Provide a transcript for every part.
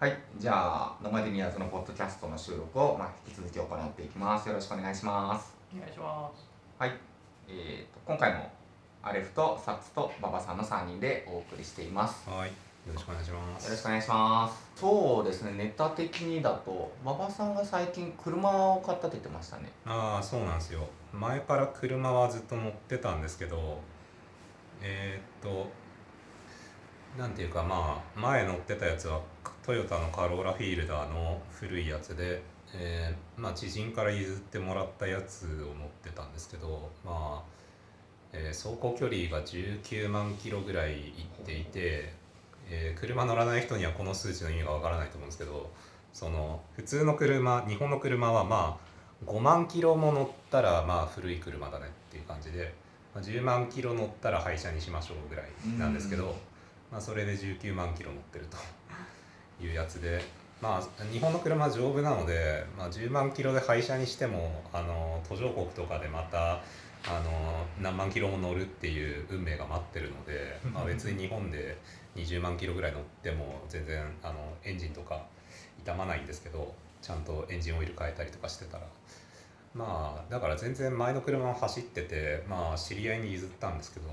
はい、じゃあ、ノマディニアーズのポッドキャストの収録を、まあ、引き続き行っていきます。よろしくお願いします。お願いしますはい、えーと、今回もアレフとサッツと馬場さんの3人でお送りしています。はい、よろしくお願いします。よろしくお願いします。そうですね、ネタ的にだと、馬場さんが最近車を買ったって言ってましたね。ああ、そうなんですよ。前から車はずっと乗ってたんですけど、えーっと、なんていうかまあ、前乗ってたやつはトヨタのカローラフィールダーの古いやつで、えーまあ知人から譲ってもらったやつを乗ってたんですけど、まあ、えー走行距離が19万キロぐらい行っていて、えー車乗らない人にはこの数値の意味がわからないと思うんですけどその普通の車日本の車はまあ5万キロも乗ったらまあ古い車だねっていう感じで、まあ、10万キロ乗ったら廃車にしましょうぐらいなんですけど、まあ、それで19万キロ乗ってるというやつで。まあ、日本の車は丈夫なので、まあ、10万キロで廃車にしてもあの途上国とかでまたあの何万キロも乗るっていう運命が待ってるので、まあ、別に日本で20万キロぐらい乗っても全然あのエンジンとか傷まないんですけどちゃんとエンジンオイル変えたりとかしてたらまあだから全然前の車を走っててまあ知り合いに譲ったんですけど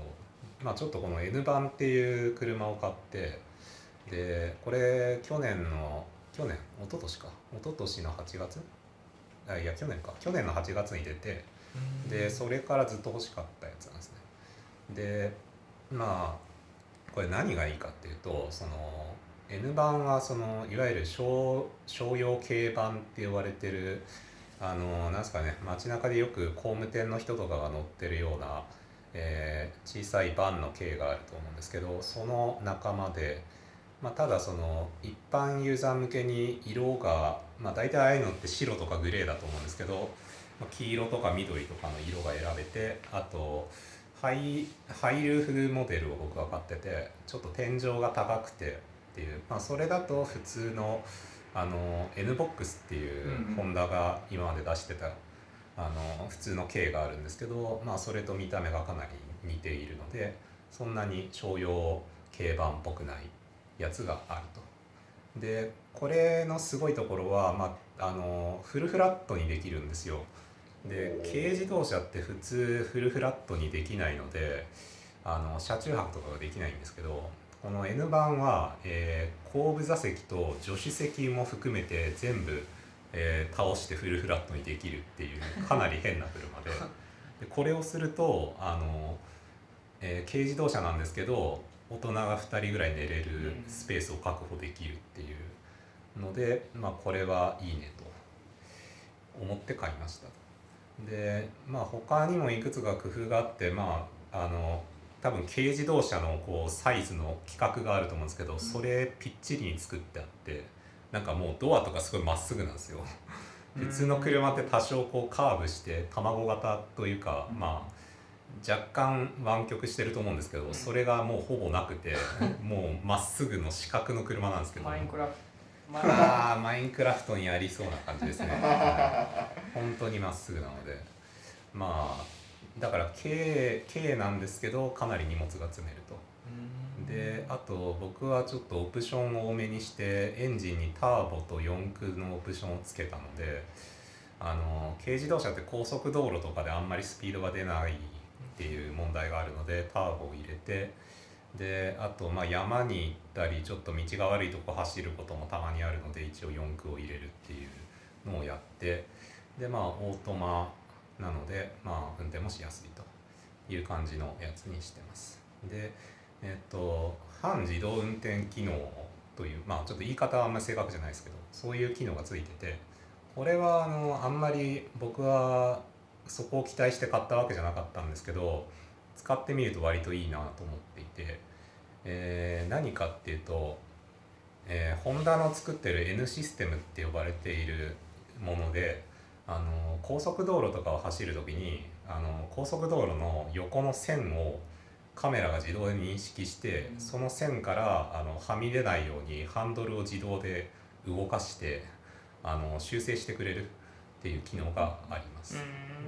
まあちょっとこの N 版っていう車を買ってでこれ去年の去年？一昨年か。一昨年の8月？あいや去年か。去年の8月に出てでそれからずっと欲しかったやつなんですね。でまあこれ何がいいかっていうとその N 版はそのいわゆる商商用軽版って呼ばれてるあのなんですかね街中でよく工務店の人とかが乗ってるような、えー小さいバンの軽があると思うんですけどその仲間で、まあ、ただその一般ユーザー向けに色が、まあ、大体ああいうのって白とかグレーだと思うんですけど、まあ黄色とか緑とかの色が選べてあとハイハイルーフモデルを僕は買っててちょっと天井が高くてっていう、まあ、それだと普通のあの NBOX っていうホンダが今まで出してたあの普通の軽があるんですけど、まあ、それと見た目がかなり似ているのでそんなに商用軽バンっぽくないやつがあると。でこれのすごいところは、まあ、あのフルフラットにできるんですよ。で軽自動車って普通フルフラットにできないのであの車中泊とかができないんですけどこの N 版は、えー後部座席と助手席も含めて全部、えー倒してフルフラットにできるっていうかなり変な車で でこれをするとあの、えー軽自動車なんですけど大人が2人ぐらい寝れるスペースを確保できるっていうので、まあ、これはいいねと思って買いました。でまあ他にもいくつか工夫があってまああの多分軽自動車のこうサイズの規格があると思うんですけどそれぴっちりに作ってあってなんかもうドアとかすごいまっすぐなんですよ。普通の車って多少こうカーブして卵型というか、うん。まあ若干湾曲してると思うんですけどそれがもうほぼなくて もうまっすぐの四角の車なんですけどマインクラフト。ああマインクラフトにありそうな感じですね。は い本当にまっすぐなので。まあだから軽軽なんですけどかなり荷物が積めると。であと僕はちょっとオプションを多めにしてエンジンにターボと四駆のオプションをつけたのであの軽自動車って高速道路とかであんまりスピードが出ないっていう問題があるのでターボを入れてであとまあ山に行ったりちょっと道が悪いとこ走ることもたまにあるので一応四駆を入れるっていうのをやってでまあオートマなのでまあ運転もしやすいという感じのやつにしてます。でえっと半自動運転機能というまあちょっと言い方はあんまり正確じゃないですけどそういう機能がついててこれはあのあんまり僕はそこを期待して買ったわけじゃなかったんですけど使ってみると割といいなと思っていて、えー何かっていうと、えーホンダの作ってる N システムって呼ばれているものであの高速道路とかを走る時にあの高速道路の横の線をカメラが自動で認識してその線からあのはみ出ないようにハンドルを自動で動かしてあの修正してくれるっていう機能があります。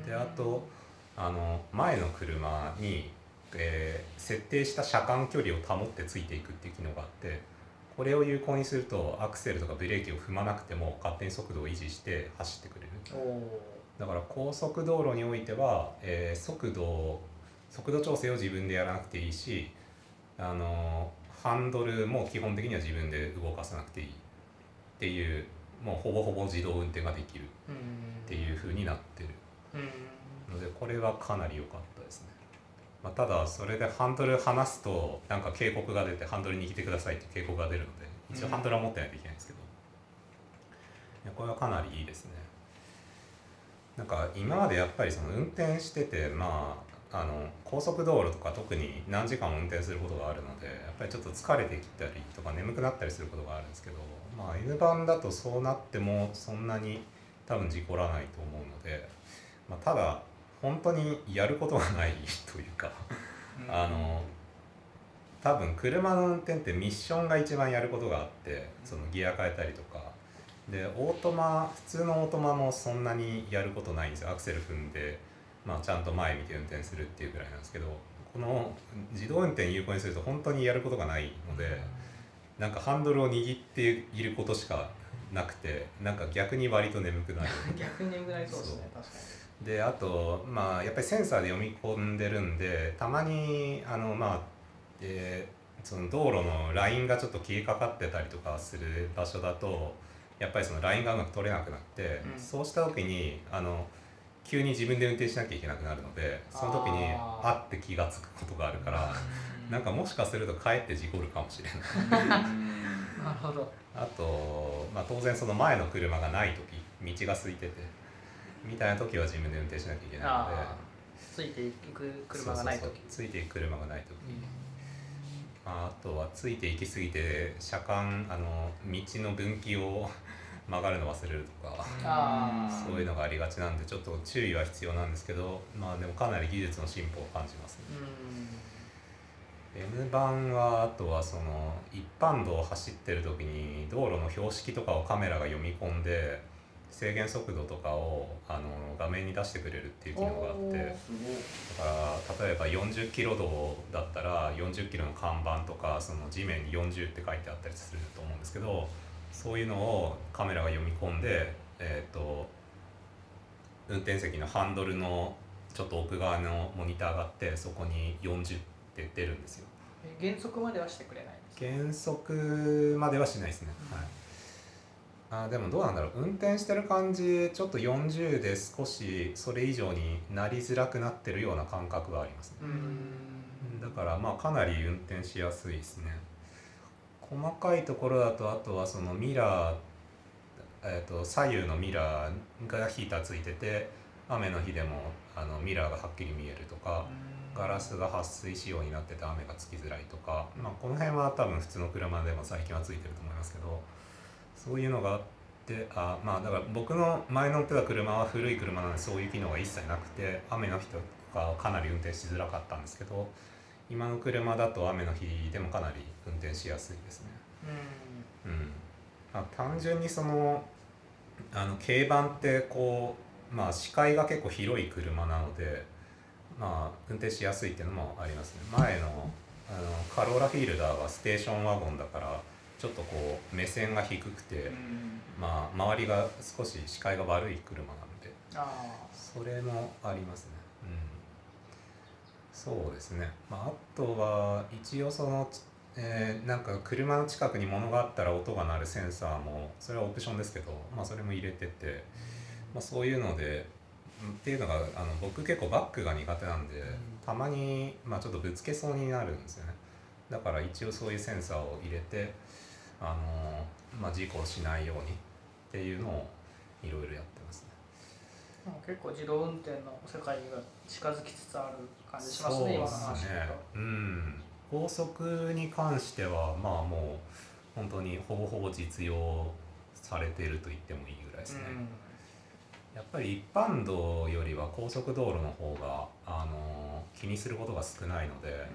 であとあの前の車に、えー設定した車間距離を保ってついていくっていう機能があってこれを有効にするとアクセルとかブレーキを踏まなくても勝手に速度を維持して走ってくれる。だから高速道路においては、えー速度速度調整を自分でやらなくていいしあのハンドルも基本的には自分で動かさなくていい。っていうもうほぼほぼ自動運転ができるうんっていう風になってる。うんのでこれはかなり良かったですね、まあ、ただそれでハンドル離すとなん。か警告が出てハンドル握ってくださいって警告が出るので一応ハンドルは持ってないといけないん。ですけど、これはかなりいいですねなん。か今までやっぱりその運転しててまああの高速道路とか特に何時間も運転することがあるのでやっぱりちょっと疲れてきたりとか眠くなったりすることがあるん。ですけどまあ N 版だとそうなってもそん。なに多分事故らないと思うので、まあ、ただ本当にやることがないというかあの多分車の運転ってミッションが一番やることがあってそのギア変えたりとか。でオートマ普通のオートマもそんなにやることないんですよ。アクセル踏んで、まあ、ちゃんと前見て運転するっていうぐらいなんですけどこの自動運転有効にすると本当にやることがないのでなんかハンドルを握っていることしかなくてなんか逆に割と眠くなる。逆に眠くなりそうですね確かであとまあやっぱりセンサーで読み込んでるんでたまにあのまあ、えーその道路のラインがちょっと消えかかってたりとかする場所だとやっぱりそのラインがうまく取れなくなって、うん。そうした時にあの急に自分で運転しなきゃいけなくなるのでその時にあって気が付くことがあるからになんかもしかするとかえって事故るかもしれない。なるほど。あと、まあ、当然その前の車がない時道が空いててみたいな時は自分で運転しなきゃいけないので。ついていく車がない時。そうそうそう。ついていく車がない時、まあ、あとはついていきすぎて車間あの道の分岐を 曲がるの忘れるとか、そういうのがありがちなんでちょっと注意は必要なんですけどまあでもかなり技術の進歩を感じますね。うん N 版はあとはその一般道を走ってる時に道路の標識とかをカメラが読み込んで制限速度とかをあの画面に出してくれるっていう機能があってだから例えば40キロ道だったら40キロの看板とかその地面に40って書いてあったりすると思うんですけどそういうのをカメラが読み込んで、えー、と運転席のハンドルのちょっと奥側のモニターがあってそこに40って出るんですよ。え減速まではしてくれない減速まではしないですね、はい。あでもどうなんだろう。運転してる感じちょっと40で少しそれ以上になりづらくなってるような感覚がありますね。うん。だからまあかなり運転しやすいですね。細かいところだとあとはそのミラー、えー、と左右のミラーがヒーターついてて雨の日でもあのミラーがはっきり見えるとかガラスが撥水仕様になってて雨がつきづらいとか、まあ、この辺は多分普通の車でも最近はついてると思いますけどそういうのがあってあまあだから僕の前乗ってた車は古い車なのでそういう機能が一切なくて雨の日とかはかなり運転しづらかったんですけど今の車だと雨の日でもかなり運転しやすいですね。うん。うん。まあ、単純にそのあの軽バンってこう、まあ、視界が結構広い車なので、まあ、運転しやすいっていうのもありますね。前のあのカローラフィールダーはステーションワゴンだからちょっとこう目線が低くて、うん。まあ、周りが少し視界が悪い車なのであそれもありますね。うん。そうですね、まあ、あとは一応その、えーなんか車の近くに物があったら音が鳴るセンサーもそれはオプションですけど、まあ、それも入れてて、まあ、そういうのでうんっていうのがあの僕結構バックが苦手なんで、たまに、まあ、ちょっとぶつけそうになるんですよね。だから一応そういうセンサーを入れてあの、まあ、事故しないようにっていうのをいろいろやってますね。結構自動運転の世界が近づきつつある感じしますね今の話そうですねうん。高速に関してはまあもう本当にほぼほぼ実用されていると言ってもいいぐらいですね、やっぱり一般道よりは高速道路の方があの気にすることが少ないので、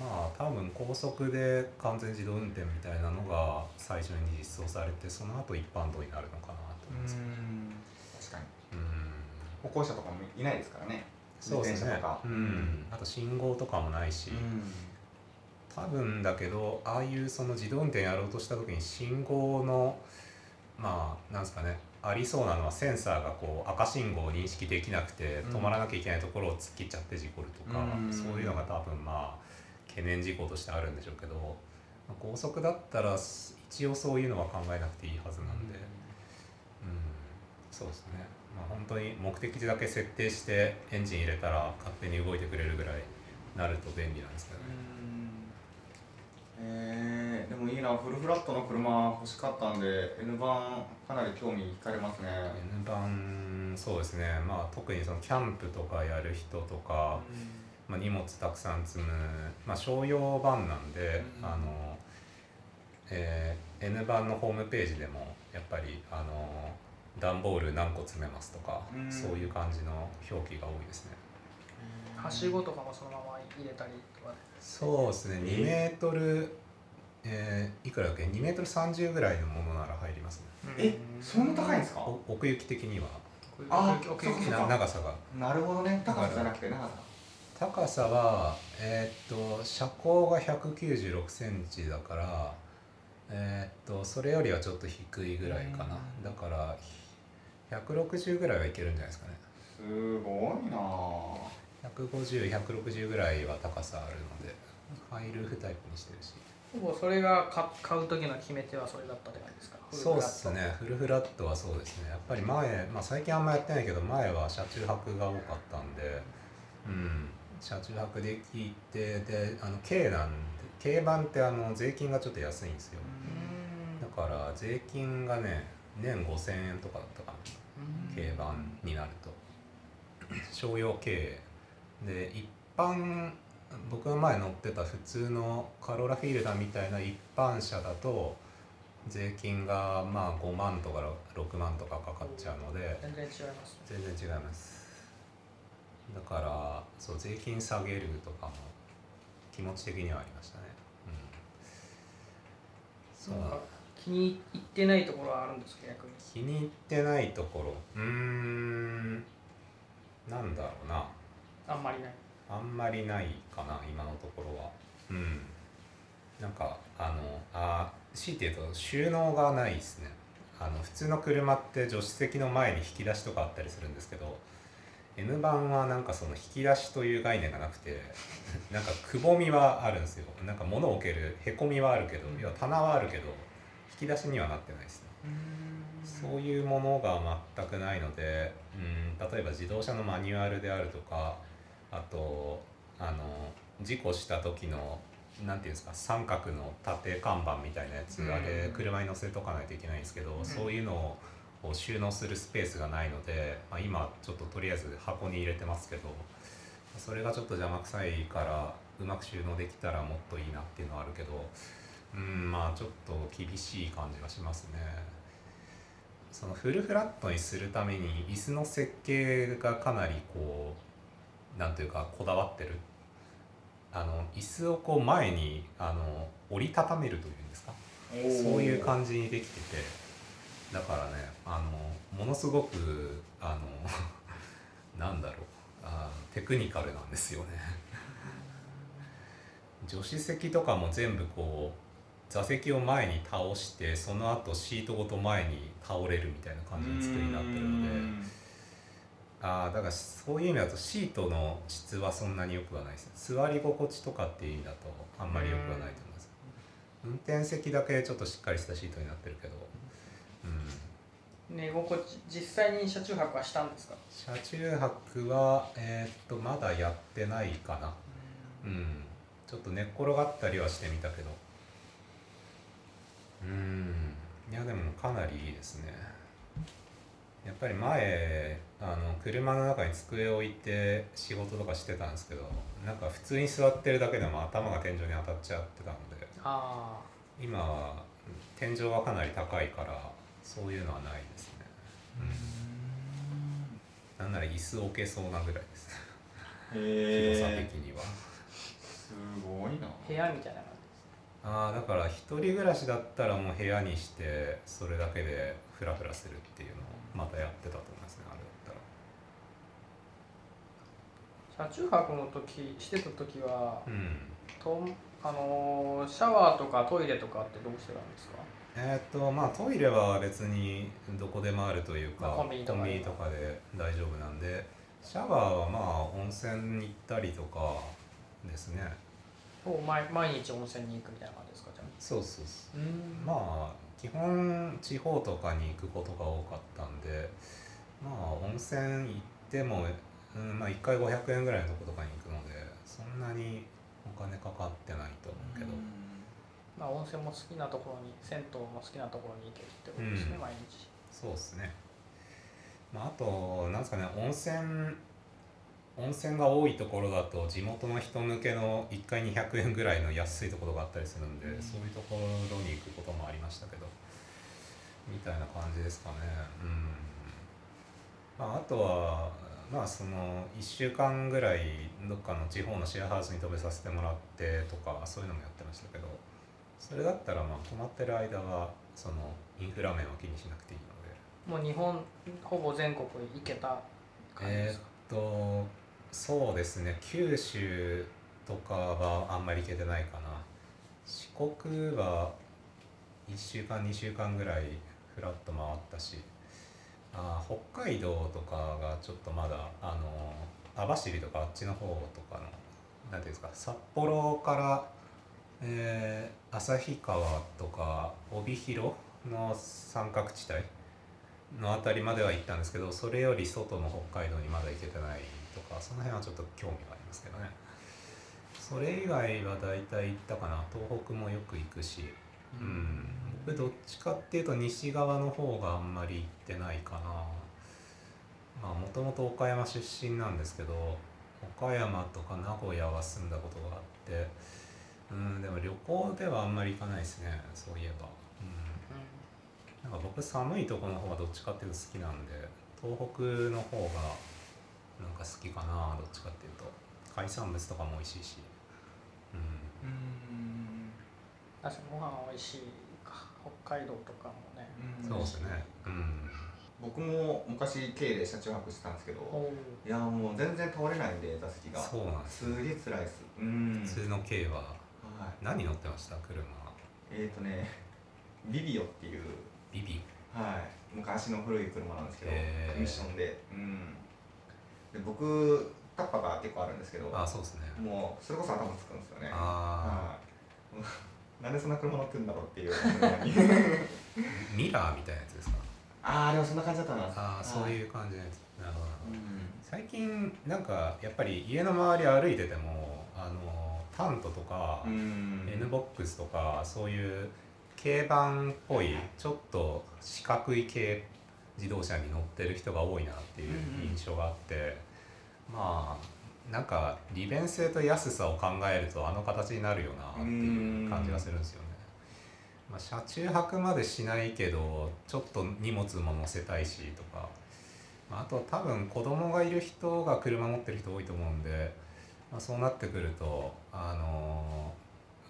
まあ多分高速で完全自動運転みたいなのが最初に実装されてその後一般道になるのかなと思います、確かに。うん。歩行者とかもいないですからね。そうですね。うん、あと信号とかもないし、多分だけどああいうその自動運転やろうとした時に信号のまあなんですかねありそうなのはセンサーがこう赤信号を認識できなくてうん。止まらなきゃいけないところを突っ切っちゃって事故るとか、うん。そういうのが多分まあ懸念事項としてあるんでしょうけど、まあ高速だったら一応そういうのは考えなくていいはずなんで、うん、そうですね、まあ、本当に目的地だけ設定してエンジン入れたら勝手に動いてくれるぐらいなると便利なんですけどね。えー、でもいいなフルフラットの車欲しかったんで N 版かなり興味惹かれますね。N 版そうですね。まあ特にそのキャンプとかやる人とか、まあ、荷物たくさん積む、まあ、商用版なんで、うん。あの、えー N 版のホームページでもやっぱりあの段ボール何個詰めますとか、うん。そういう感じの表記が多いですね。はしごとかもそのまま入れたりとかで。そうですね。2メートル、えーいくらだっけ？2メートル30ぐらいのものなら入りますね。えそんな高いんですか？お奥行き的には。あ奥行きな長さが。なるほどね。高さじゃなくて長さ。高さはえーっと車高が1 9 6センチだからえーっとそれよりはちょっと低いぐらいかな。うん。だから160ぐらいはいけるんじゃないですかね。すごいな。ぁ150160ぐらいは高さあるのでハイルーフタイプにしてるしほぼそれが買買う時の決め手はそれだったって感じですか？そうっすね。フルフラットはそうですね。やっぱり前、まあ、最近あんまやってないけど前は車中泊が多かったんでうん。車中泊できてであの軽なんで軽版ってあの税金がちょっと安いんですよ。だから税金がね年5000円とかだったかな。軽版になると。商用軽で一般僕が前乗ってた普通のカローラフィールダーみたいな一般車だと税金がまあ5万とか6万とかかかっちゃうので全然違います。ね全然違います。だからそう税金下げるとかも気持ち的にはありましたね。うん。そう。気に入ってないところはあるんですか逆に？気に入ってないところ。うーん。なんだろうな。あんまりないあんまりないかな今のところは。うん。なんかあのあ強いて言うと収納がないですね。あの普通の車って助手席の前に引き出しとかあったりするんですけど N 版はなんかその引き出しという概念がなくて なんかくぼみはあるんですよ。なんか物を置けるへこみはあるけど、うん。要は棚はあるけど引き出しにはなってないですね。そういうものが全くないので、うん、例えば自動車のマニュアルであるとかあとあの事故した時のなんていうんですか三角の縦看板みたいなやつ、うんあれ車に乗せとかないといけないんですけど、んそういうのを収納するスペースがないので、まあ、今ちょっととりあえず箱に入れてますけどそれがちょっと邪魔くさいからうまく収納できたらもっといいなっていうのはあるけどうんまあちょっと厳しい感じがしますね。そのフルフラットにするために椅子の設計がかなりこうなんていうかこだわってる。あの椅子をこう前にあの折りたためるというんですか。そういう感じにできてて。だからねあのものすごくあの なんだろう。あテクニカルなんですよね。助手席とかも全部こう座席を前に倒してその後シートごと前に倒れるみたいな感じの作りになってるのでああだからそういう意味だとシートの質はそんなに良くはないです。座り心地とかっていう意味だとあんまり良くはないと思います。運転席だけちょっとしっかりしたシートになってるけど。うん。寝心地実際に車中泊はしたんですか車中泊はえーっとまだやってないかな。うん。ちょっと寝っ転がったりはしてみたけど。うん。いやでもかなりいいですね。やっぱり前あの車の中に机を置いて仕事とかしてたんですけどなんか普通に座ってるだけでも頭が天井に当たっちゃってたのであ今は天井はかなり高いからそういうのはないですね、うん、なんなら椅子置けそうなぐらいです。へ広さえ的には。すごいな。あ部屋みたいな感ああだから一人暮らしだったらもう部屋にしてそれだけでフラフラするっていうのをまたやってたと思いますねあれだったらじ車中泊の時してた時はうん。とあのーシャワーとかトイレとかってどうしてたんですか？えーっとまあトイレは別にどこでもあるというか、まあコンビニとかで。大丈夫なんでシャワーはまあ温泉に行ったりとかですね。もう毎毎日温泉に行くみたいな感じですかじゃあ。そうそうそう。うん。まあ基本地方とかに行くことが多かったんでまあ温泉行っても、うんまあ、1回500円ぐらいのとことかに行くのでそんなにお金かかってないと思うけど、まあ温泉も好きなところに銭湯も好きなところに行けるってことですね、うん。毎日。そうですね、まあ、あとなんですかね温泉温泉が多いところだと地元の人向けの1回200円ぐらいの安いところがあったりするんで、うん。そういうところに行くこともありましたけどみたいな感じですかね。うん。まあ、あとはまあその1週間ぐらいどっかの地方のシェアハウスに泊めさせてもらってとかそういうのもやってましたけどそれだったらまあ泊まってる間はそのインフラ面は気にしなくていいので。もう日本ほぼ全国行けた感じですか、えーっとそうですね。九州とかはあんまり行けてないかな。四国は1週間2週間ぐらいふらっと回ったしあ北海道とかがちょっとまだあの網走とかあっちの方とかの何ていうんですか札幌から、えー旭川とか帯広の三角地帯の辺りまでは行ったんですけどそれより外の北海道にまだ行けてないとかその辺はちょっと興味がありますけどね。それ以外は大体行ったかな。東北もよく行くしうん。僕どっちかっていうと西側の方があんまり行ってないかな。まあもともと岡山出身なんですけど岡山とか名古屋は住んだことがあってうんでも旅行ではあんまり行かないですねそういえば。うん。なんか僕寒いところの方がどっちかっていうと好きなんで東北の方がなんか好きかなどっちかっていうと。海産物とかも美味しいし。うん。うん確かにご飯美味しいか。北海道とかもね。そうですね。うん。僕も昔経で車中泊してたんですけどおいやもう全然倒れないんで座席が。そうなんですすげえ辛いです。うん。普通の軽ははい。何乗ってました？車。えっ、ー、とねビビオっていうビビ？はい。昔の古い車なんですけど、ミッションで。うん。で僕タッパが結構あるんですけどあそうですね。もうそれこそ頭つくんですよね。あはいなんでそんな車乗ってんだろうっていう。ミラーみたいなやつですか？ああでもそんな感じだったな。ああそうう、いう感じのやつ。なるほど。うん。最近なんかやっぱり家の周り歩いててもあのタントとか、うん。N ボックスとかそういう軽バンっぽいちょっと四角い系自動車に乗ってる人が多いなっていううんうん。印象があって、まあなんか利便性と安さを考えるとあの形になるよなっていう感じがするんですよね。まあ、車中泊までしないけどちょっと荷物も乗せたいしとか、まあ、あと多分子供がいる人が車持ってる人多いと思うんで、まあ、そうなってくるとあのー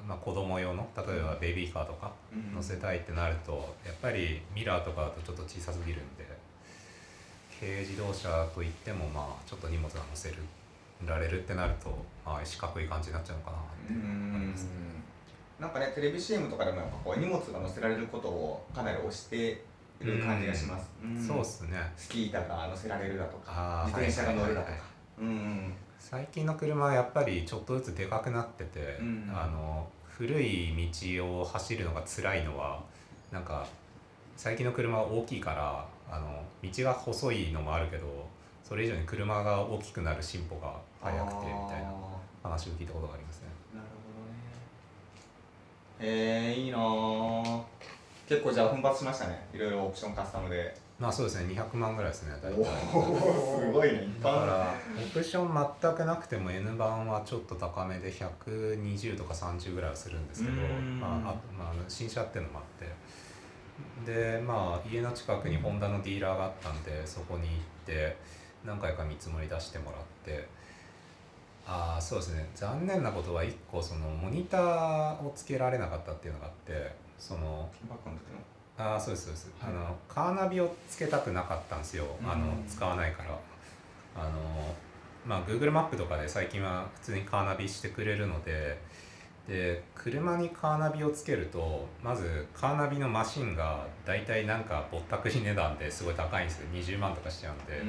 まあ、子供用の例えばベビーカーとかうん。乗せたいってなるとやっぱりミラーとかだとちょっと小さすぎるんで軽自動車といってもまあちょっと荷物が乗せるられるってなると、まあ、四角い感じになっちゃうのかなってう思いんますね。なんかねテレビ CM とかでもやっぱこう荷物が載せられることをかなり推している感じがします、ん。そうっすね。スキー板が乗せられるだとか自転車が乗るだとか。うん最近の車はやっぱりちょっとずつでかくなってて、うんあの古い道を走るのが辛いのはなんか最近の車は大きいからあの道が細いのもあるけどそれ以上に車が大きくなる進歩が早くてみたいなあ話を聞いたことがありますね。ーなるほどね。へえいいなー。結構じゃあ奮発しましたね。いろいろオプションカスタムで。まあそうですね。200万ぐらいですね大体。すごいね。だからオプション全くなくても N 版はちょっと高めで120とか30ぐらいはするんですけどう、ん。まあ、あまあ新車っていうのもあって。でまあ家の近くにホンダのディーラーがあったんでそこに行って何回か見積もり出してもらってああそうですね。残念なことは1個そのモニターをつけられなかったっていうのがあってそのああそうですそうです、はい。あのカーナビをつけたくなかったんですよ、あのうん使わないから。あのまあ Google マップとかで最近は普通にカーナビしてくれるのでで車にカーナビをつけるとまずカーナビのマシンが大体なんかぼったくり値段ですごい高いんですよ。20万とかしちゃうんで、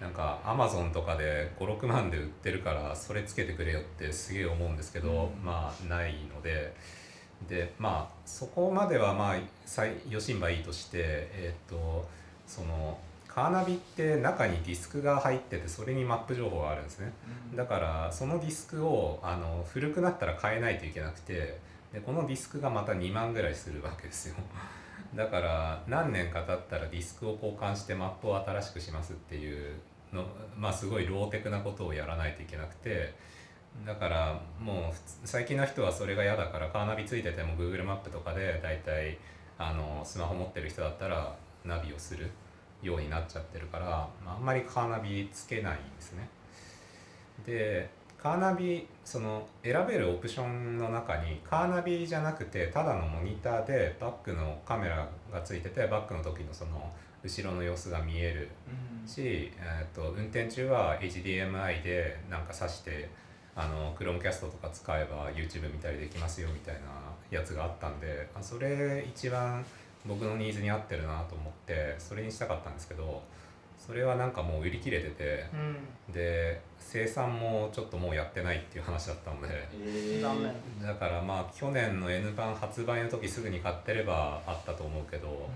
なんかアマゾンとかで56万で売ってるからそれつけてくれよってすげえ思うんですけど、うん。まあないので。でまあそこまではまあ最余震ばいいとしてえーっとそのカーナビって中にディスクが入っててそれにマップ情報があるんですね。だからそのディスクをあの古くなったら変えないといけなくてでこのディスクがまた2万ぐらいするわけですよだから何年か経ったらディスクを交換してマップを新しくしますっていうのまあすごいローテクなことをやらないといけなくてだからもう最近の人はそれが嫌だからカーナビついてても Google マップとかでだいたいあのスマホ持ってる人だったらナビをするようになっちゃってるから、あ、あんまりカーナビつけないんですね。でカーナビその選べるオプションの中にカーナビじゃなくてただのモニターでバックのカメラがついててバックの時のその後ろの様子が見える。し、えー、と運転中は HDMI でなんか挿してあの Chromecast とか使えば YouTube 見たりできますよみたいなやつがあったんであそれ一番僕のニーズに合ってるなと思ってそれにしたかったんですけどそれはなんかもう売り切れててうん。で生産もちょっともうやってないっていう話だったので。えー。残念。だからまあ去年の N 版発売の時すぐに買ってればあったと思うけど、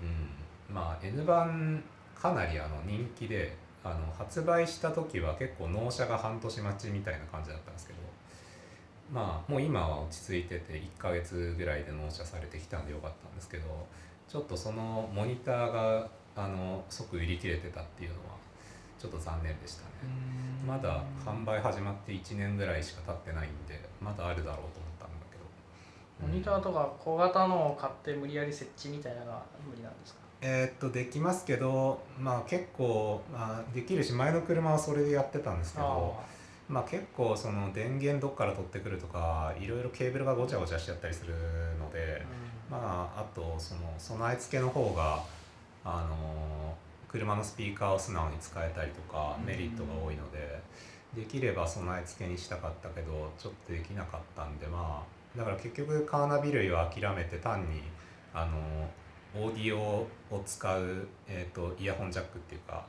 うん、まあ N 版かなりあの人気であの発売した時は結構納車が半年待ちみたいな感じだったんですけどまあもう今は落ち着いてて1ヶ月ぐらいで納車されてきたんでよかったんですけどちょっとそのモニターがあの即売り切れてたっていうのはちょっと残念でしたね。まだ販売始まって1年ぐらいしか経ってないんでまだあるだろうと思ったんだけど。モニターとか小型のを買って無理やり設置みたいなのが無理なんですか？えーっとできますけどまあ結構、まあ、できるし前の車はそれでやってたんですけどまあ結構その電源どっから取ってくるとかいろいろケーブルがごちゃごちゃしちゃったりするのでまああとその備え付けの方があの車のスピーカーを素直に使えたりとかうん。メリットが多いのでできれば備え付けにしたかったけどちょっとできなかったんでまあだから結局カーナビ類は諦めて単にあのオーディオを使う、えー、とイヤホンジャックっていうか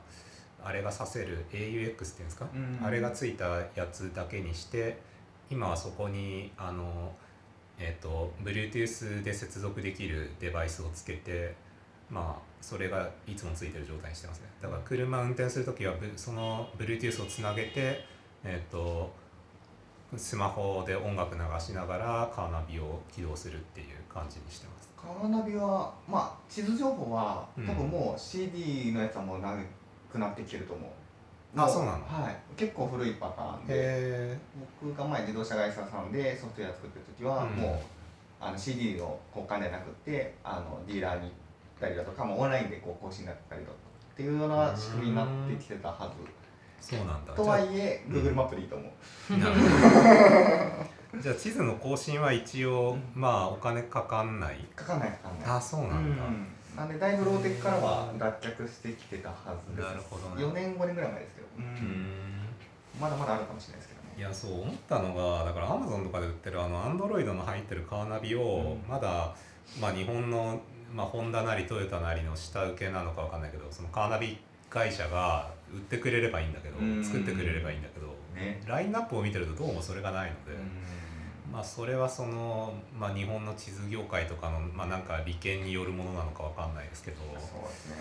あれがさせる AUX っていうんですか、うんあれがついたやつだけにして今はそこにあの、えー、と Bluetooth で接続できるデバイスをつけてまあそれがいつもついてる状態にしてますね。だから車運転する時はブその Bluetooth をつなげてえっ、とスマホで音楽流しながらカーナビを起動するっていう感じにしてます。カーナビはまあ地図情報はうん。多分もう CD のやつはもうなくなってきてると思う。もあそうなの？はい。結構古いパターンでへ僕が前自動車会社さんでソフトウェア作ってる時はうん。もう、あの CD の交換じゃなくてあのディーラーに行ったりだとかもうオンラインでこう更新だったりだとかっていうような仕組みになってきてたはず。そうなんだ。とはいえ Google マップでいいと思う、なるほど。じゃあ地図の更新は一応、うん。まあお金かかんない。かかんないかかんない。あそうなんだ、うん。なんでだいぶローテクからは脱却してきてたはずです。なるほどね。4年5年ぐらい前ですけど、うん。うん。まだまだあるかもしれないですけどね。いやそう思ったのがだから Amazon とかで売ってるあの Android の入ってるカーナビをうん。まだ、まあ、日本の、まあ、ホンダなりトヨタなりの下請けなのかわかんないけどそのカーナビ会社が売ってくれればいいんだけどうん。作ってくれればいいんだけどね。ラインナップを見てるとどうもそれがないので、まあそれはその、まあ、日本の地図業界とかの、まあ、なんか利権によるものなのかわかんないですけどそうですね。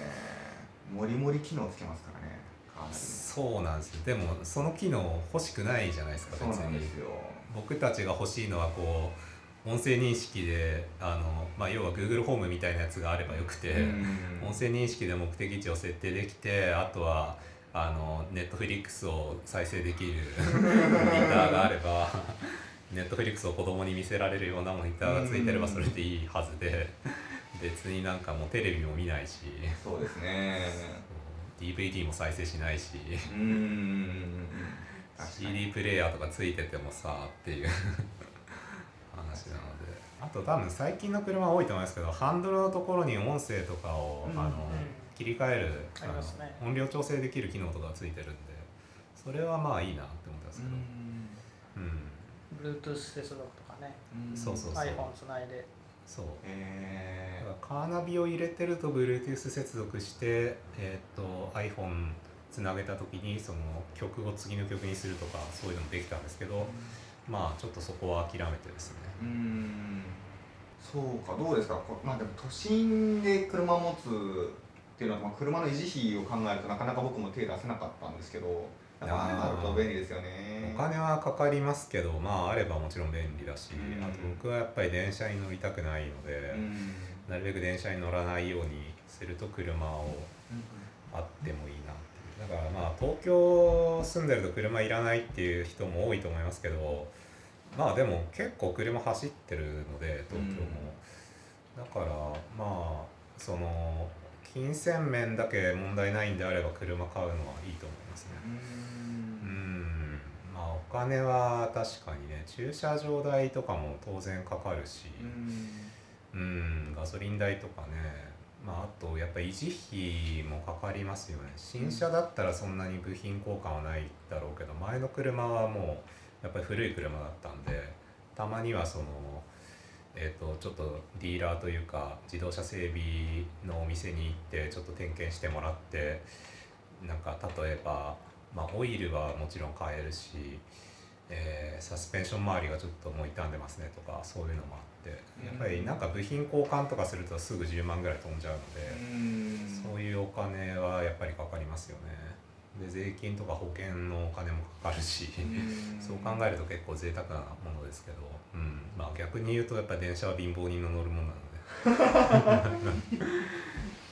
もりもり機能つけますからねカーナビ。そうなんですよ。でもその機能欲しくないじゃないですかそうなんですよ。僕たちが欲しいのはこう音声認識であの、まあ、要は Google ホームみたいなやつがあればよくて、音声認識で目的地を設定できてあとはあの Netflix を再生できる モニターがあれば Netflix を子供に見せられるようなモニターがついてればそれでいいはずで別になんかもうテレビも見ないし。そうですね。DVD も再生しないし。CD プレイヤーとかついててもさっていうあと多分最近の車多いと思いますけどハンドルのところに音声とかを、うんあの切り替える音量調整できる機能とかついてるんでそれはまあいいなって思ってますけど、うん。Bluetooth 接続とかね。そうそうそう。iPhone つないで。そう。えだからカーナビを入れてると Bluetooth 接続して、えー、と iPhone つなげた時にその曲を次の曲にするとかそういうのもできたんですけどまあちょっとそこは諦めてですね。うーん。そうかどうですか？こまあでも都心で車持つっていうのは、まあ、車の維持費を考えるとなかなか僕も手出せなかったんですけどあれがあると便利ですよねお金はかかりますけどまああればもちろん便利だし、うん。あと僕はやっぱり電車に乗りたくないので、うん。なるべく電車に乗らないようにすると車をあってもいいなだからまあ東京住んでると車いらないっていう人も多いと思いますけどまあでも結構車走ってるので東京も、だからまあその金銭面だけ問題ないんであれば車買うのはいいと思いますね。うん。うん。まあお金は確かにね駐車場代とかも当然かかるし。うん。ガソリン代とかねまああとやっぱ維持費もかかりますよね。新車だったらそんなに部品交換はないだろうけど前の車はもうやっぱり古い車だったんでたまにはそのえー、とちょっとディーラーというか自動車整備のお店に行ってちょっと点検してもらってなんか例えば、まあ、オイルはもちろん買えるし、えーサスペンション周りがちょっともう傷んでますねとかそういうのもあってやっぱりなんか部品交換とかするとすぐ10万ぐらい飛んじゃうので。うん。そういうお金はやっぱりかかりますよね。で税金とか保険のお金もかかるし、うん。そう考えると結構贅沢なものですけど、うん、まあ逆に言うとやっぱり電車は貧乏人の乗るものなので。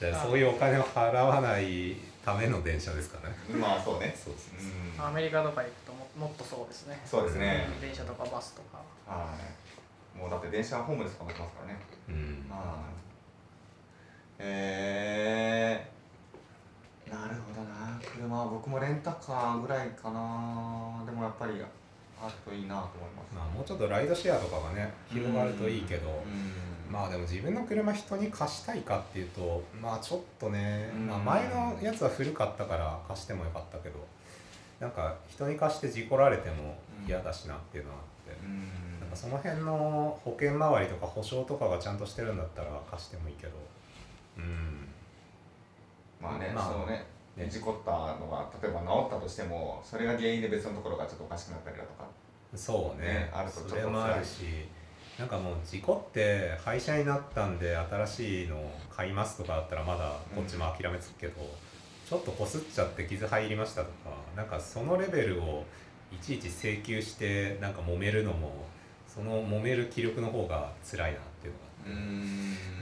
でそういうお金を払わないための電車ですからね。まあそうね。そうそうそう。うん。アメリカとか行くとももっとそうですね。そうですね。うん。電車とかバスとか。はいもうだって電車はホームレスとか持ってますからね。うん。はい。えー、なるほどな。車は僕もレンタカーぐらいかな。でもやっぱりあるといいなと思います。まあもうちょっとライドシェアとかがね広がるといいけど、うん。まあでも自分の車人に貸したいかっていうとまあちょっとね、うん。まあ、前のやつは古かったから貸してもよかったけど。なんか人に貸して事故られても嫌だしなっていうのはあって、かその辺の保険周りとか保証とかがちゃんとしてるんだったら貸してもいいけど。うん。まあね、まあ。そのね。ね。事故ったのが例えば治ったとしてもそれが原因で別のところがちょっとおかしくなったりだとか。そうね。ねあるとちょっとそれもあるしなんかもう事故って廃車になったんで新しいのを買いますとかだったらまだこっちも諦めつくけど、ちょっとこすっちゃって傷入りましたとかなんかそのレベルをいちいち請求してなんか揉めるのもその揉める気力の方が辛いなっていうのが。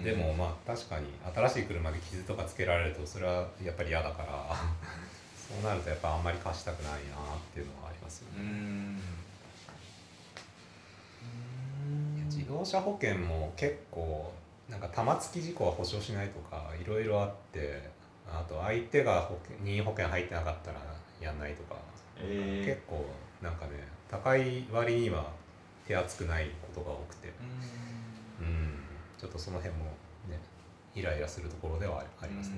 でもまあ確かに新しい車で傷とかつけられるとそれはやっぱり嫌だから。そうなるとやっぱあんまり貸したくないなっていうのはありますよね。うん。自動車保険も結構なんか玉突き事故は保証しないとかいろいろあってあと相手が保険任意保険入ってなかったらやんないとか、え結構なんかね高い割には手厚くないことが多くて。うん。ちょっとその辺もねイライラするところではありますね。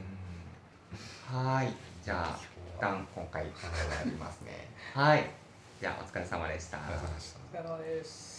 はい。じゃあ一旦今回終わりますね。はい。じゃあお疲れ様でした。お疲れ様です